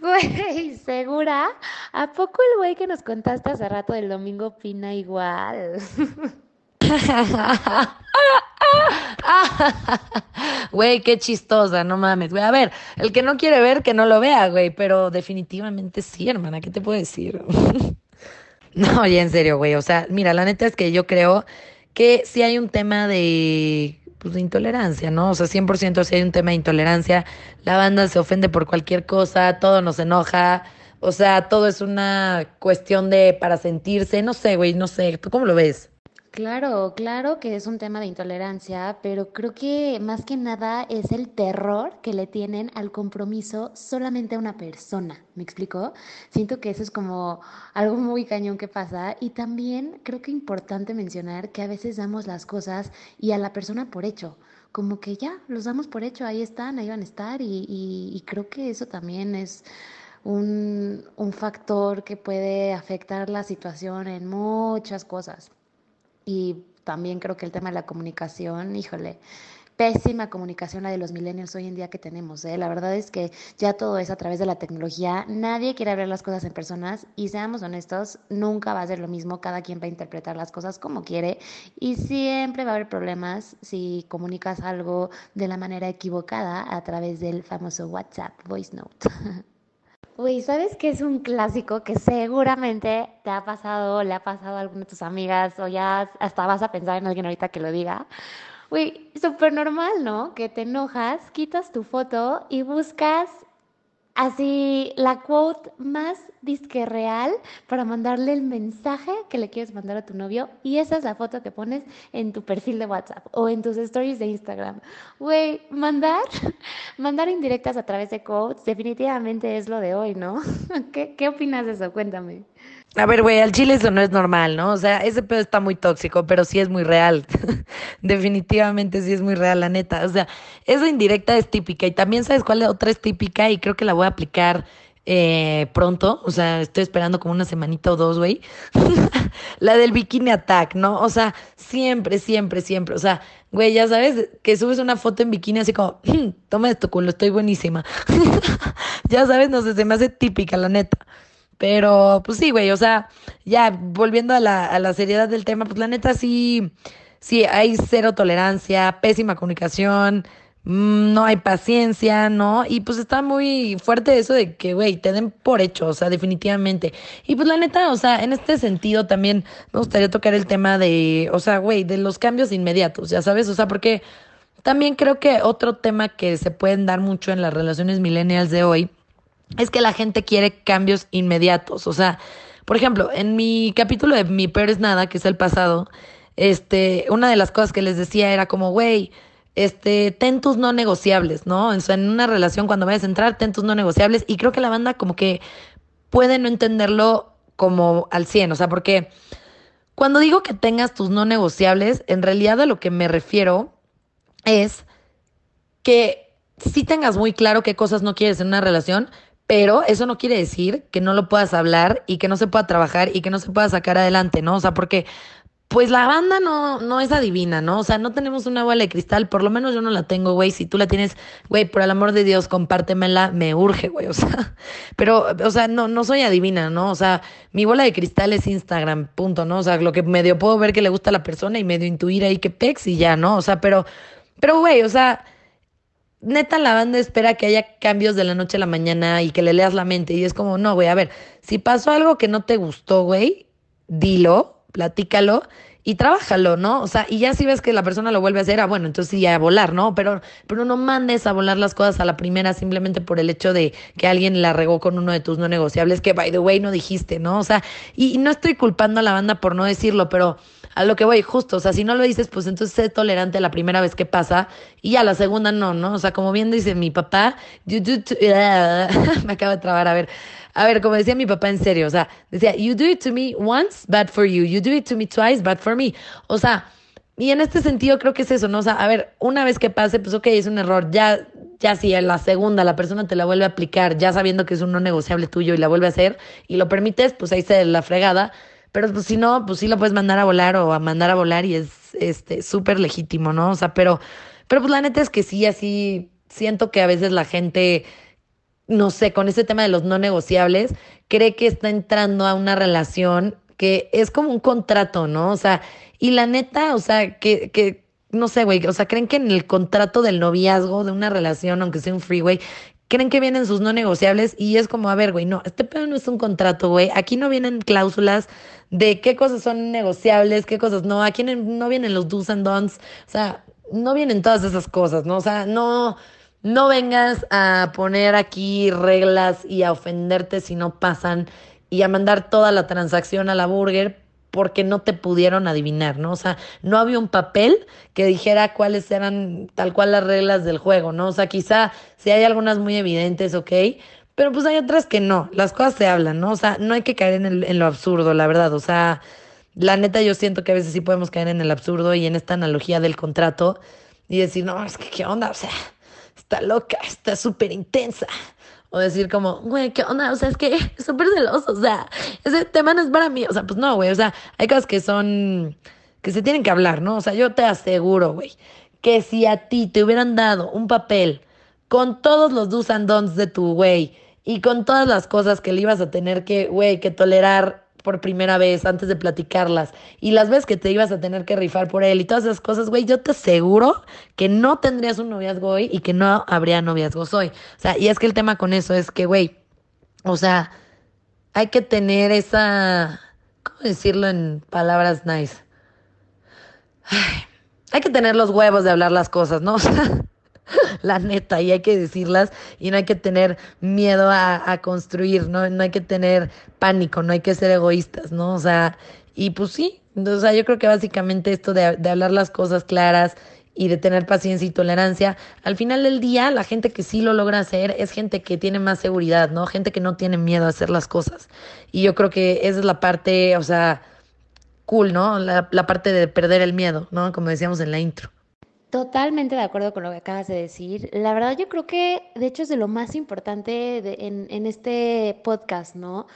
Güey, ¿segura? ¿A poco el güey que nos contaste hace rato del domingo opina igual? *laughs* *laughs*
Güey, qué chistosa, no mames, güey. A ver, el que no quiere ver, que no lo vea, güey. Pero definitivamente sí, hermana, ¿qué te puedo decir? *laughs* no, ya en serio, güey. O sea, mira, la neta es que yo creo que si hay un tema de, pues, de intolerancia, ¿no? O sea, 100% si hay un tema de intolerancia. La banda se ofende por cualquier cosa, todo nos enoja. O sea, todo es una cuestión de para sentirse. No sé, güey, no sé. ¿Tú cómo lo ves?
Claro, claro que es un tema de intolerancia, pero creo que más que nada es el terror que le tienen al compromiso solamente a una persona. ¿Me explicó? Siento que eso es como algo muy cañón que pasa y también creo que es importante mencionar que a veces damos las cosas y a la persona por hecho. Como que ya, los damos por hecho, ahí están, ahí van a estar y, y creo que eso también es un, un factor que puede afectar la situación en muchas cosas. Y también creo que el tema de la comunicación, híjole, pésima comunicación la de los millennials hoy en día que tenemos. ¿eh? La verdad es que ya todo es a través de la tecnología. Nadie quiere ver las cosas en personas y seamos honestos, nunca va a ser lo mismo. Cada quien va a interpretar las cosas como quiere y siempre va a haber problemas si comunicas algo de la manera equivocada a través del famoso WhatsApp Voice Note. *laughs* Uy, ¿sabes qué es un clásico que seguramente te ha pasado, le ha pasado a alguna de tus amigas o ya hasta vas a pensar en alguien ahorita que lo diga? Uy, súper normal, ¿no? Que te enojas, quitas tu foto y buscas así la quote más disque real para mandarle el mensaje que le quieres mandar a tu novio y esa es la foto que pones en tu perfil de WhatsApp o en tus stories de Instagram. Güey, mandar, *laughs* mandar indirectas a través de quotes definitivamente es lo de hoy, ¿no? *laughs* ¿Qué, qué opinas de eso? Cuéntame.
A ver, güey, al chile eso no es normal, ¿no? O sea, ese pedo está muy tóxico, pero sí es muy real. *laughs* Definitivamente sí es muy real, la neta. O sea, esa indirecta es típica. Y también sabes cuál otra es típica y creo que la voy a aplicar eh, pronto. O sea, estoy esperando como una semanita o dos, güey. *laughs* la del bikini attack, ¿no? O sea, siempre, siempre, siempre. O sea, güey, ya sabes que subes una foto en bikini así como, toma esto culo, estoy buenísima. *laughs* ya sabes, no sé, se me hace típica, la neta. Pero, pues sí, güey, o sea, ya volviendo a la, a la seriedad del tema, pues la neta sí, sí, hay cero tolerancia, pésima comunicación, mm, no hay paciencia, ¿no? Y pues está muy fuerte eso de que, güey, te den por hecho, o sea, definitivamente. Y pues la neta, o sea, en este sentido también me gustaría tocar el tema de, o sea, güey, de los cambios inmediatos, ya sabes, o sea, porque también creo que otro tema que se pueden dar mucho en las relaciones millennials de hoy es que la gente quiere cambios inmediatos. O sea, por ejemplo, en mi capítulo de Mi Peor es Nada, que es el pasado, este, una de las cosas que les decía era como, güey, este, ten tus no negociables, ¿no? Sea, en una relación cuando vayas a entrar, ten tus no negociables. Y creo que la banda como que puede no entenderlo como al 100, o sea, porque cuando digo que tengas tus no negociables, en realidad a lo que me refiero es que sí tengas muy claro qué cosas no quieres en una relación, pero eso no quiere decir que no lo puedas hablar y que no se pueda trabajar y que no se pueda sacar adelante, ¿no? O sea, porque pues la banda no, no es adivina, ¿no? O sea, no tenemos una bola de cristal, por lo menos yo no la tengo, güey. Si tú la tienes, güey, por el amor de Dios, compártemela, me urge, güey. *laughs* O sea, pero, o sea, no, no soy adivina, ¿no? O sea, mi bola de cristal es Instagram, punto, ¿no? O sea, lo que medio puedo ver que le gusta a la persona y medio intuir ahí que pex y ya, ¿no? O sea, pero, pero, güey, o sea, neta la banda espera que haya cambios de la noche a la mañana y que le leas la mente. Y es como, no, güey, a ver, si pasó algo que no te gustó, güey, dilo, platícalo y trabájalo, ¿no? O sea, y ya si ves que la persona lo vuelve a hacer, ah, bueno, entonces sí, a volar, ¿no? Pero, pero no mandes a volar las cosas a la primera simplemente por el hecho de que alguien la regó con uno de tus no negociables, que by the way no dijiste, ¿no? O sea, y, y no estoy culpando a la banda por no decirlo, pero a lo que voy, justo, o sea, si no lo dices, pues entonces sé tolerante la primera vez que pasa y a la segunda no, ¿no? O sea, como bien dice mi papá, you do *laughs* me acabo de trabar, a ver, a ver, como decía mi papá en serio, o sea, decía, you do it to me once, bad for you, you do it to me twice, bad for me. O sea, y en este sentido creo que es eso, ¿no? O sea, a ver, una vez que pase, pues ok, es un error, ya, ya si en la segunda la persona te la vuelve a aplicar, ya sabiendo que es un no negociable tuyo y la vuelve a hacer y lo permites, pues ahí se la fregada pero pues si no, pues sí lo puedes mandar a volar o a mandar a volar y es este súper legítimo, ¿no? O sea, pero, pero pues la neta es que sí, así siento que a veces la gente, no sé, con este tema de los no negociables, cree que está entrando a una relación que es como un contrato, ¿no? O sea, y la neta, o sea, que, que no sé, güey, o sea, creen que en el contrato del noviazgo de una relación, aunque sea un freeway, creen que vienen sus no negociables y es como, a ver, güey, no, este pedo no es un contrato, güey. Aquí no vienen cláusulas de qué cosas son negociables, qué cosas no. Aquí no vienen los do's and don'ts. O sea, no vienen todas esas cosas, ¿no? O sea, no, no vengas a poner aquí reglas y a ofenderte si no pasan y a mandar toda la transacción a la burger porque no te pudieron adivinar, ¿no? O sea, no había un papel que dijera cuáles eran tal cual las reglas del juego, ¿no? O sea, quizá si hay algunas muy evidentes, ok, pero pues hay otras que no, las cosas se hablan, ¿no? O sea, no hay que caer en, lo absurdo, la verdad, o sea, la neta yo siento que a veces sí podemos caer en el absurdo y en esta analogía del contrato y decir, no, es que qué onda, o sea, está loca, está súper intensa. O decir como, güey, ¿qué onda? O sea, es que *laughs* súper celoso, o sea, ese tema no es para mí. O sea, pues no, güey, o sea, hay cosas que son, que se tienen que hablar, ¿no? O sea, yo te aseguro, güey, que si a ti te hubieran dado un papel con todos los do's and don'ts de tu güey y con todas las cosas que le ibas a tener que, güey, que tolerar por primera vez antes de platicarlas y las veces que te ibas a tener que rifar por él y todas esas cosas, güey, yo te aseguro que no tendrías un noviazgo hoy y que no habría noviazgos hoy. O sea, y es que el tema con eso es que, güey, o sea, hay que tener esa, ¿cómo decirlo en palabras nice? hay que tener los huevos de hablar las cosas, ¿no? *laughs* O sea, *laughs* la neta, y hay que decirlas y no hay que tener miedo a, construir, ¿no? No hay que tener pánico, no hay que ser egoístas, ¿no? O sea, y pues sí, o sea, yo creo que básicamente esto de, hablar las cosas claras y de tener paciencia y tolerancia, al final del día la gente que sí lo logra hacer es gente que tiene más seguridad, ¿no? Gente que no tiene miedo a hacer las cosas. Y yo creo que esa es la parte, o sea, cool, ¿no? La, la parte de perder el miedo, ¿no? Como decíamos en la intro.
Totalmente de acuerdo con lo que acabas de decir. La verdad yo creo que de hecho es de lo más importante en, en este podcast, ¿no?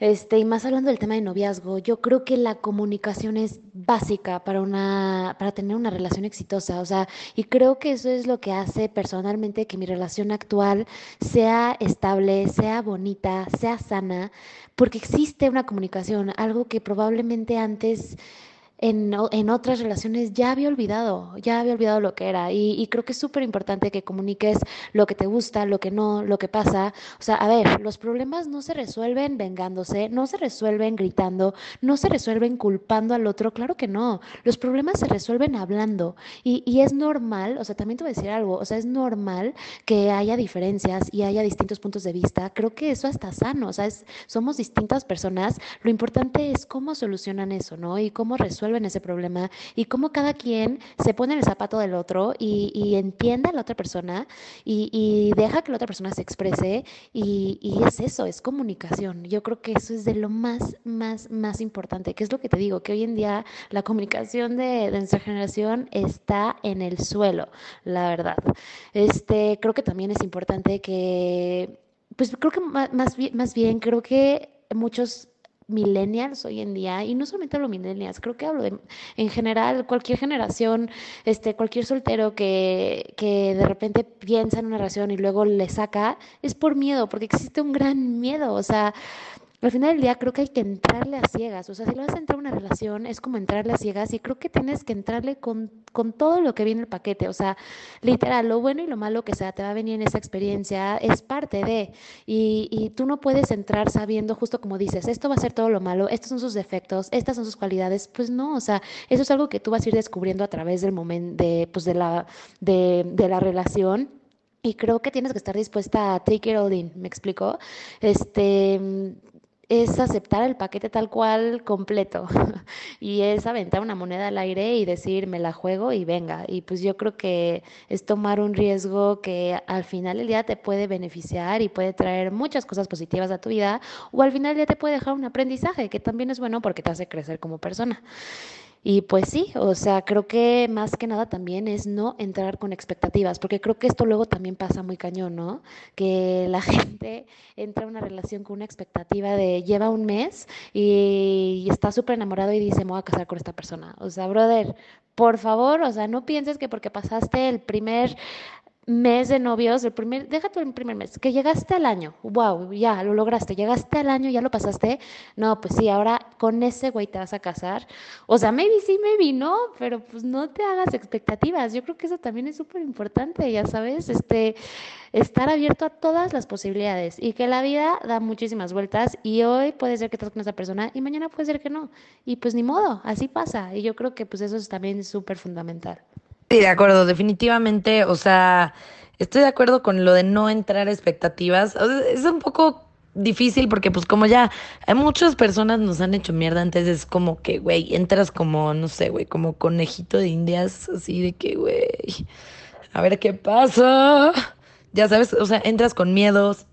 Este, y más hablando del tema de noviazgo, yo creo que la comunicación es básica para una, para tener una relación exitosa. O sea, y creo que eso es lo que hace personalmente que mi relación actual sea estable, sea bonita, sea sana, porque existe una comunicación, algo que probablemente antes en, en, otras relaciones ya había olvidado, ya había olvidado lo que era. Y, y creo que es súper importante que comuniques lo que te gusta, lo que no, lo que pasa. O sea, a ver, los problemas no se resuelven vengándose, no se resuelven gritando, no se resuelven culpando al otro. Claro que no. Los problemas se resuelven hablando. Y, y es normal, o sea, también te voy a decir algo, o sea, es normal que haya diferencias y haya distintos puntos de vista. Creo que eso está sano, o sea, es, somos distintas personas. Lo importante es cómo solucionan eso, ¿no? Y cómo resuelven en ese problema y cómo cada quien se pone en el zapato del otro y, y entiende a la otra persona y, deja que la otra persona se exprese y, es eso, es comunicación. Yo creo que eso es de lo más, más, más importante, que es lo que te digo, que hoy en día la comunicación de, nuestra generación está en el suelo, la verdad. Este, creo que también es importante que, pues creo que más, más bien, creo que muchos millennials hoy en día, y no solamente hablo millennials, creo que hablo de, en general, cualquier generación, este, cualquier soltero que, que de repente piensa en una relación y luego le saca, es por miedo, porque existe un gran miedo, o sea, al final del día creo que hay que entrarle a ciegas. O sea, si lo vas a entrar a una relación, es como entrarle a ciegas y creo que tienes que entrarle con, con todo lo que viene el paquete. O sea, literal, lo bueno y lo malo que sea, te va a venir en esa experiencia, es parte de. Y, y tú no puedes entrar sabiendo, justo como dices, esto va a ser todo lo malo, estos son sus defectos, estas son sus cualidades. Pues no, o sea, eso es algo que tú vas a ir descubriendo a través del momento, de, pues de, la, de, de la relación. Y creo que tienes que estar dispuesta a take it all in, ¿me explico? Este, es aceptar el paquete tal cual completo *laughs* y es aventar una moneda al aire y decir me la juego y venga. Y pues yo creo que es tomar un riesgo que al final del día te puede beneficiar y puede traer muchas cosas positivas a tu vida o al final del día te puede dejar un aprendizaje que también es bueno porque te hace crecer como persona. Y pues sí, o sea, creo que más que nada también es no entrar con expectativas, porque creo que esto luego también pasa muy cañón, ¿no? Que la *laughs* gente entra en una relación con una expectativa de lleva un mes y, está súper enamorado y dice, me voy a casar con esta persona. O sea, brother, por favor, o sea, no pienses que porque pasaste el primer mes de novios, el primer, déjate el primer mes, que llegaste al año, wow, ya lo lograste, llegaste al año, ya lo pasaste, no, pues sí, ahora con ese güey te vas a casar, o sea, maybe sí, maybe no, pero pues no te hagas expectativas, yo creo que eso también es súper importante, ya sabes, este, estar abierto a todas las posibilidades y que la vida da muchísimas vueltas y hoy puede ser que estás con esa persona y mañana puede ser que no, y pues ni modo, así pasa, y yo creo que pues eso es también súper fundamental.
Sí, de acuerdo, definitivamente, o sea, estoy de acuerdo con lo de no entrar a expectativas. O sea, es un poco difícil porque pues como ya hay muchas personas nos han hecho mierda, entonces es como que, güey, entras como, no sé, güey, como conejito de indias, así de que, güey, a ver qué pasa. Ya sabes, o sea, entras con miedos,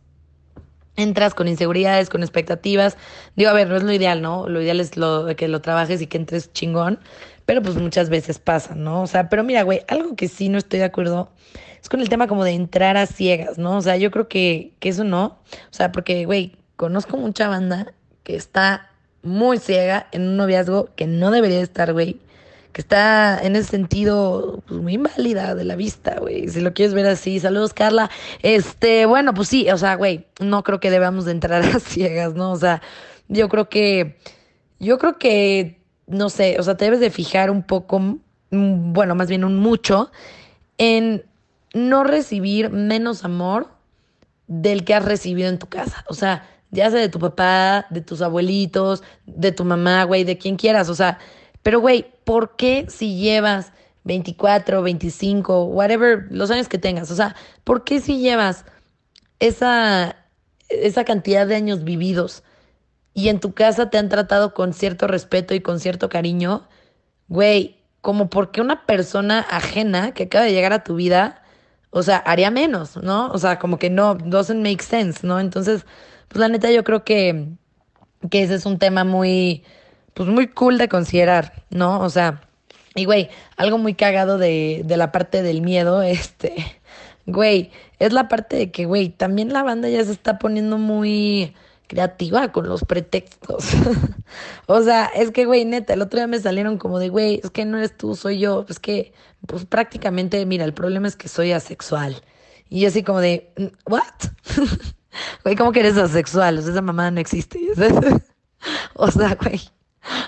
entras con inseguridades, con expectativas. Digo, a ver, no es lo ideal, ¿no? Lo ideal es lo, que lo trabajes y que entres chingón, pero pues muchas veces pasa, ¿no? O sea, pero mira, güey, algo que sí no estoy de acuerdo es con el tema como de entrar a ciegas, ¿no? O sea, yo creo que, que eso no. O sea, porque, güey, conozco mucha banda que está muy ciega en un noviazgo que no debería estar, güey que está en ese sentido pues, muy inválida de la vista, güey. Si lo quieres ver así, saludos, Carla. Este, bueno, pues sí, o sea, güey, no creo que debamos de entrar *laughs* a ciegas, ¿no? O sea, yo creo que, yo creo que, no sé, o sea, te debes de fijar un poco, mm, bueno, más bien un mucho, en no recibir menos amor del que has recibido en tu casa. O sea, ya sea de tu papá, de tus abuelitos, de tu mamá, güey, de quien quieras. O sea, pero, güey, ¿por qué si llevas 24, 25, whatever, los años que tengas? O sea, ¿por qué si llevas esa, esa cantidad de años vividos y en tu casa te han tratado con cierto respeto y con cierto cariño? Güey, como porque una persona ajena que acaba de llegar a tu vida, o sea, haría menos, ¿no? O sea, como que no, doesn't make sense, ¿no? Entonces, pues la neta yo creo que, que ese es un tema muy pues muy cool de considerar, ¿no? O sea, y güey, algo muy cagado de, de la parte del miedo, *laughs* este, güey, es la parte de que, güey, también la banda ya se está poniendo muy creativa con los pretextos. *laughs* o sea, es que, güey, neta, el otro día me salieron como de, güey, es que no eres tú, soy yo. Es que, pues prácticamente, mira, el problema es que soy asexual. Y yo así como de, ¿what? *laughs* Güey, ¿cómo que eres asexual? O sea, esa mamá no existe. *laughs* o sea, güey.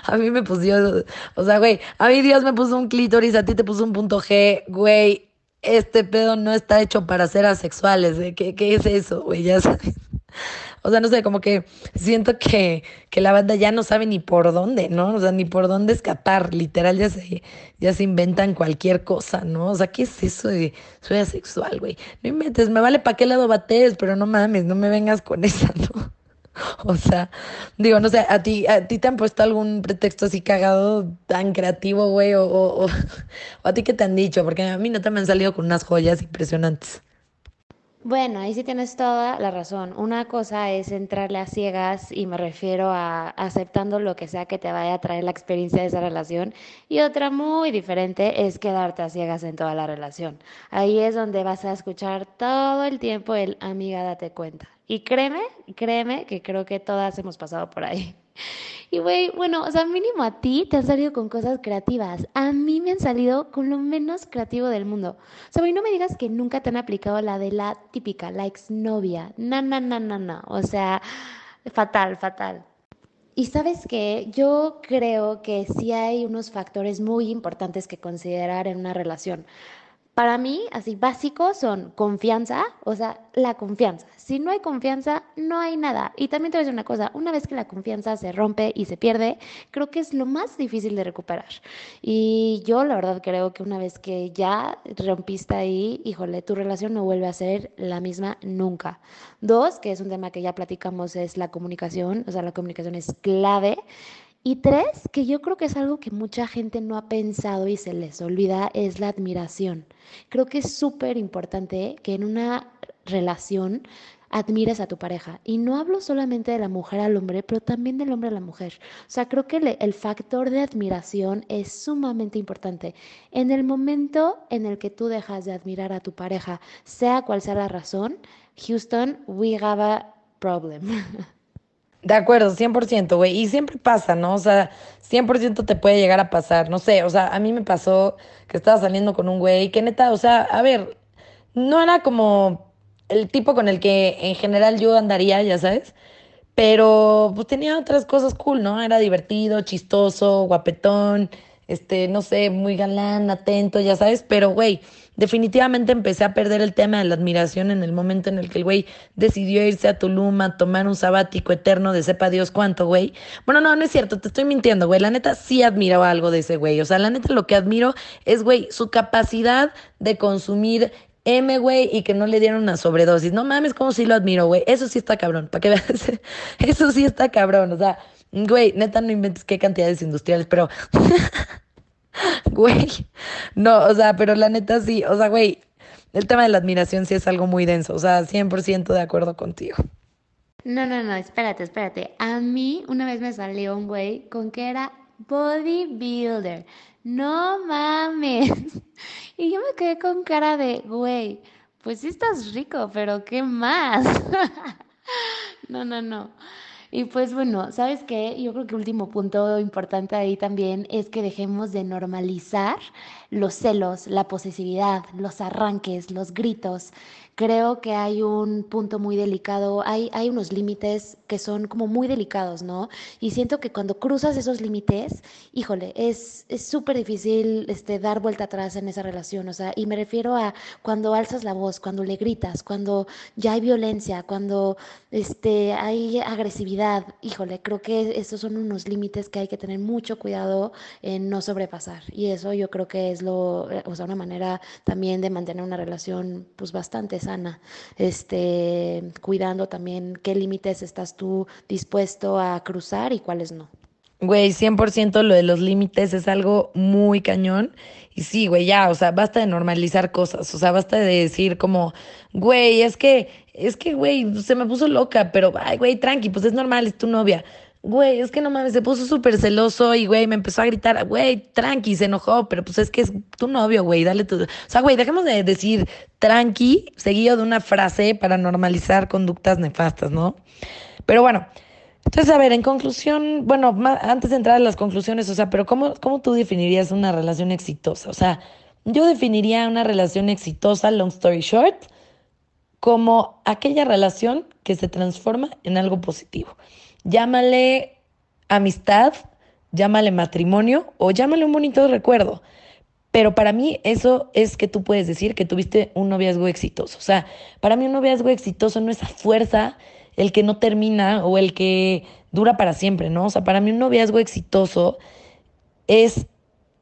A mí me puso, o sea, güey, a mí Dios me puso un clítoris, a ti te puso un punto G, güey, este pedo no está hecho para ser asexuales, ¿eh? ¿Qué, ¿Qué es eso, güey? Ya sabes. O sea, no sé, como que siento que, que la banda ya no sabe ni por dónde, ¿no? O sea, ni por dónde escapar. Literal, ya se, ya se inventan cualquier cosa, ¿no? O sea, ¿qué es eso de soy asexual, güey? No inventes, me vale para qué lado bates, pero no mames, no me vengas con *laughs* esa, ¿no? O sea, digo, no sé, ¿a ti, a ti te han puesto algún pretexto así cagado, tan creativo, güey? O, o, o, *laughs* o a ti qué te han dicho? Porque a mí no te han salido con unas joyas impresionantes.
Bueno, ahí sí tienes toda la razón. Una cosa es entrarle a ciegas y me refiero a aceptando lo que sea que te vaya a traer la experiencia de esa relación y otra muy diferente es quedarte a ciegas en toda la relación. Ahí es donde vas a escuchar todo el tiempo el amiga date cuenta. Y créeme, créeme que creo que todas hemos pasado por ahí. Y güey, bueno, o sea, mínimo a ti te han salido con cosas creativas. A mí me han salido con lo menos creativo del mundo. O sea, güey, no me digas que nunca te han aplicado la de la típica, la exnovia. No, no, no, no, no. O sea, fatal, fatal. Y sabes qué, yo creo que sí hay unos factores muy importantes que considerar en una relación. Para mí, así básicos son confianza, o sea, la confianza. Si no hay confianza, no hay nada. Y también te voy a decir una cosa, una vez que la confianza se rompe y se pierde, creo que es lo más difícil de recuperar. Y yo la verdad creo que una vez que ya rompiste ahí, híjole, tu relación no vuelve a ser la misma nunca. Dos, que es un tema que ya platicamos, es la comunicación, o sea, la comunicación es clave. Y tres, que yo creo que es algo que mucha gente no ha pensado y se les olvida, es la admiración. Creo que es súper importante que en una relación admires a tu pareja. Y no hablo solamente de la mujer al hombre, pero también del hombre a la mujer. O sea, creo que le, el factor de admiración es sumamente importante. En el momento en el que tú dejas de admirar a tu pareja, sea cual sea la razón, Houston, we have a problem. *laughs*
De acuerdo, 100%, güey. Y siempre pasa, ¿no? O sea, 100% te puede llegar a pasar. No sé, o sea, a mí me pasó que estaba saliendo con un güey que neta, o sea, a ver, no era como el tipo con el que en general yo andaría, ya sabes. Pero pues tenía otras cosas cool, ¿no? Era divertido, chistoso, guapetón, este, no sé, muy galán, atento, ya sabes. Pero, güey, definitivamente empecé a perder el tema de la admiración en el momento en el que el güey decidió irse a Tulum a tomar un sabático eterno de sepa Dios cuánto, güey. Bueno, no, no es cierto, te estoy mintiendo, güey. La neta sí admiraba algo de ese güey. O sea, la neta lo que admiro es, güey, su capacidad de consumir M, güey, y que no le dieron una sobredosis. No mames, como sí lo admiro, güey. Eso sí está cabrón, para que veas. *laughs* Eso sí está cabrón. O sea, güey, neta no inventes qué cantidades industriales, pero *laughs* *laughs* Güey, no, o sea, pero la neta sí, o sea, güey, el tema de la admiración sí es algo muy denso, o sea, 100% de acuerdo contigo.
No, no, no, espérate, espérate. A mí una vez me salió un güey con que era bodybuilder. No mames. *laughs* Y yo me quedé con cara de, güey, pues sí estás rico, pero ¿qué más? *laughs* No, no, no. Y pues bueno, ¿sabes qué? Yo creo que último punto importante ahí también es que dejemos de normalizar los celos, la posesividad, los arranques, los gritos. Creo que hay un punto muy delicado, hay, hay unos límites que son como muy delicados, ¿no? Y siento que cuando cruzas esos límites, híjole, es súper difícil este, dar vuelta atrás en esa relación, o sea, y me refiero a cuando alzas la voz, cuando le gritas, cuando ya hay violencia, cuando este, hay agresividad, híjole, creo que esos son unos límites que hay que tener mucho cuidado en no sobrepasar. Y eso yo creo que es lo, o sea, una manera también de mantener una relación pues bastante sana, este, cuidando también qué límites estás tú dispuesto a cruzar y cuáles no.
Güey, 100% lo de los límites es algo muy cañón. Y sí, güey, ya, o sea, basta de normalizar cosas. O sea, basta de decir como, güey, es que, es que, güey, se me puso loca, pero, ay, güey, tranqui, pues es normal, es tu novia. Güey, es que no mames, se puso súper celoso y, güey, me empezó a gritar, güey, tranqui, se enojó, pero pues es que es tu novio, güey, dale tu... O sea, güey, dejemos de decir tranqui seguido de una frase para normalizar conductas nefastas, ¿no? Pero bueno, entonces, a ver, en conclusión, bueno, antes de entrar a las conclusiones, o sea, pero ¿cómo, cómo tú definirías una relación exitosa? O sea, yo definiría una relación exitosa, long story short, como aquella relación que se transforma en algo positivo. Llámale amistad, llámale matrimonio o llámale un bonito recuerdo. Pero para mí eso es que tú puedes decir que tuviste un noviazgo exitoso. O sea, para mí un noviazgo exitoso no es a fuerza el que no termina o el que dura para siempre, ¿no? O sea, para mí un noviazgo exitoso es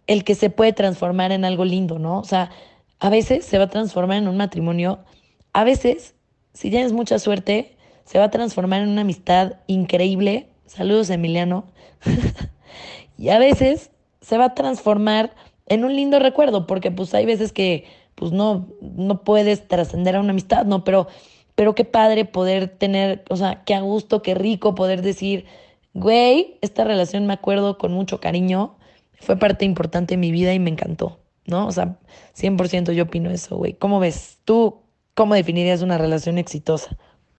el que se puede transformar en algo lindo, ¿no? O sea, a veces se va a transformar en un matrimonio, a veces, si tienes mucha suerte, se va a transformar en una amistad increíble. Saludos, Emiliano. *laughs* y a veces se va a transformar en un lindo recuerdo, porque pues hay veces que pues no, no puedes trascender a una amistad, ¿no? Pero, pero qué padre poder tener, o sea, qué a gusto, qué rico poder decir, güey, esta relación me acuerdo con mucho cariño, fue parte importante de mi vida y me encantó, ¿no? O sea, 100% yo opino eso, güey. ¿Cómo ves? ¿Tú cómo definirías una relación exitosa?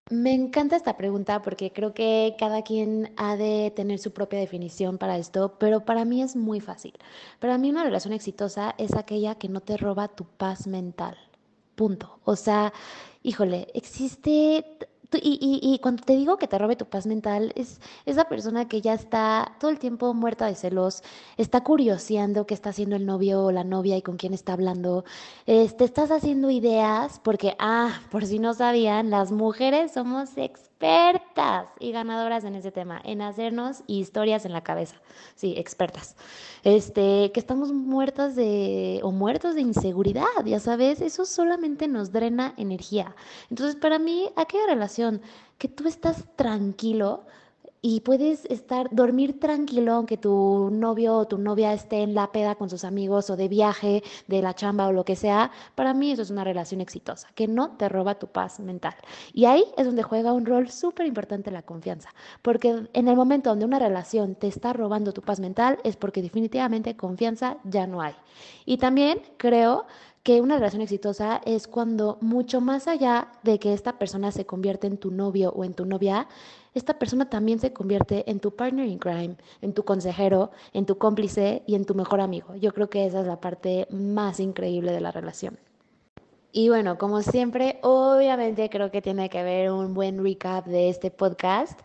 Me encanta esta pregunta porque creo que cada quien ha de tener su propia definición para esto, pero para mí es muy fácil. Para mí una relación exitosa es aquella que no te roba tu paz mental. Punto. O sea, híjole, existe y, y, cuando te digo que te robe tu paz mental, es esa persona que ya está todo el tiempo muerta de celos, está curioseando qué está haciendo el novio o la novia y con quién está hablando. te este, estás haciendo ideas porque, ah, por si no sabían, las mujeres somos expertas y ganadoras en ese tema, en hacernos historias en la cabeza. Sí, expertas. Este, que estamos muertas de, o muertos de inseguridad, ya sabes, eso solamente nos drena energía. Entonces, para mí, aquella relación que tú estás tranquilo, y puedes estar, dormir tranquilo aunque tu novio o tu novia esté en la peda con sus amigos o de viaje, de la chamba o lo que sea, para mí eso es una relación exitosa, que no te roba tu paz mental. Y ahí es donde juega un rol súper importante la confianza, porque en el momento donde una relación te está robando tu paz mental es porque definitivamente confianza ya no hay. Y también creo que una relación exitosa es cuando mucho más allá de que esta persona se convierte en tu novio o en tu novia, esta persona también se convierte en tu partner in crime, en tu consejero, en tu cómplice y en tu mejor amigo. Yo creo que esa es la parte más increíble de la relación. Y bueno, como siempre, obviamente creo que tiene que haber un buen recap de este podcast.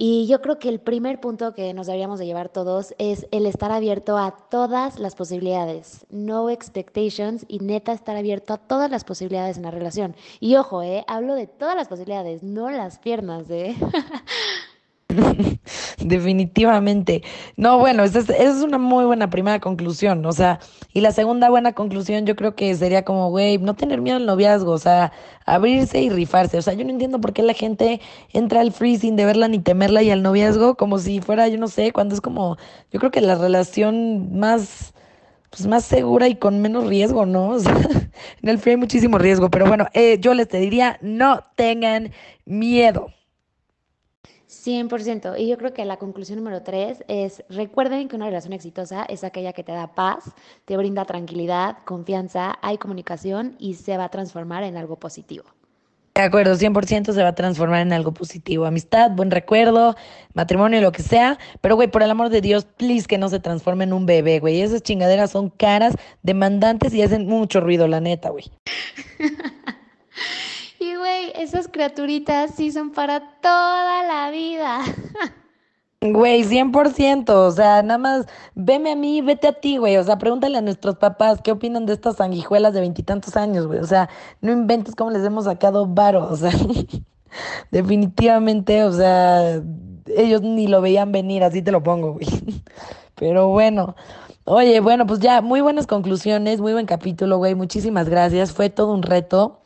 Y yo creo que el primer punto que nos deberíamos de llevar todos es el estar abierto a todas las posibilidades. No expectations y neta estar abierto a todas las posibilidades en la relación. Y ojo, eh, hablo de todas las posibilidades, no las piernas, ¿eh? *laughs* *laughs*
Definitivamente. No, bueno, esa es, una muy buena primera conclusión, o sea, y la segunda buena conclusión yo creo que sería como, güey, no tener miedo al noviazgo, o sea, abrirse y rifarse. O sea, yo no entiendo por qué la gente entra al free sin deberla ni temerla y al noviazgo como si fuera, yo no sé, cuando es como, yo creo que la relación más pues más segura y con menos riesgo, ¿no? *laughs* O sea, en el free hay muchísimo riesgo, pero bueno, eh, yo les te diría, no tengan miedo.
100%. Y yo creo que la conclusión número tres es, recuerden que una relación exitosa es aquella que te da paz, te brinda tranquilidad, confianza, hay comunicación y se va a transformar en algo positivo.
De acuerdo, 100% se va a transformar en algo positivo. Amistad, buen recuerdo, matrimonio, lo que sea. Pero, güey, por el amor de Dios, please que no se transforme en un bebé, güey. Esas chingaderas son caras, demandantes y hacen mucho ruido, la neta, güey. *laughs*
Y güey, esas criaturitas sí son para toda la vida. *laughs*
Güey, 100%, o sea, nada más veme a mí, vete a ti, güey, o sea, pregúntale a nuestros papás qué opinan de estas sanguijuelas de veintitantos años, güey, o sea, no inventes cómo les hemos sacado varo, o sea, *laughs* definitivamente, o sea, ellos ni lo veían venir, así te lo pongo, güey, *laughs* pero bueno, oye, bueno, pues ya, muy buenas conclusiones, muy buen capítulo, güey, muchísimas gracias, fue todo un reto.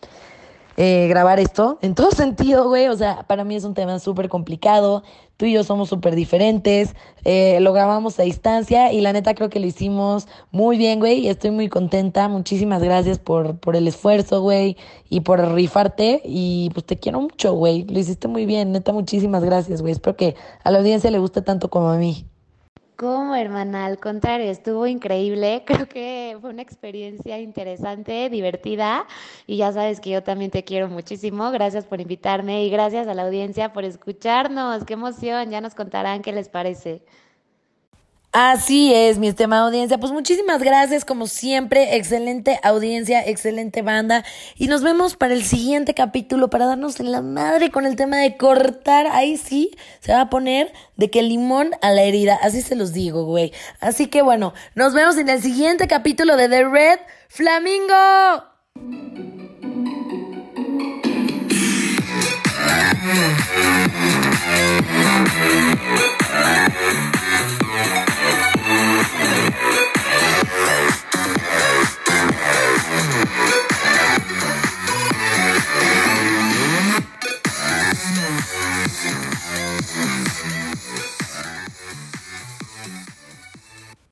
Eh, grabar esto, en todo *laughs* sentido, güey, o sea, para mí es un tema súper complicado, tú y yo somos súper diferentes, eh, lo grabamos a distancia y la neta creo que lo hicimos muy bien, güey, y estoy muy contenta, muchísimas gracias por, por el esfuerzo, güey, y por rifarte, y pues te quiero mucho, güey, lo hiciste muy bien, neta, muchísimas gracias, güey, espero que a la audiencia le guste tanto como a mí.
¿Cómo, hermana? Al contrario, estuvo increíble. *laughs* Creo que fue una experiencia interesante, divertida. Y ya sabes que yo también te quiero muchísimo. Gracias por invitarme y gracias a la audiencia por escucharnos. ¡Qué emoción! Ya nos contarán qué les parece.
Así es, mi estimada audiencia. Pues muchísimas gracias, como siempre. Excelente audiencia, excelente banda. Y nos vemos para el siguiente capítulo para darnos la madre con el tema de cortar. Ahí sí se va a poner de que limón a la herida. Así se los digo, güey. Así que bueno, nos vemos en el siguiente capítulo de The Red Flamingo. Yeah.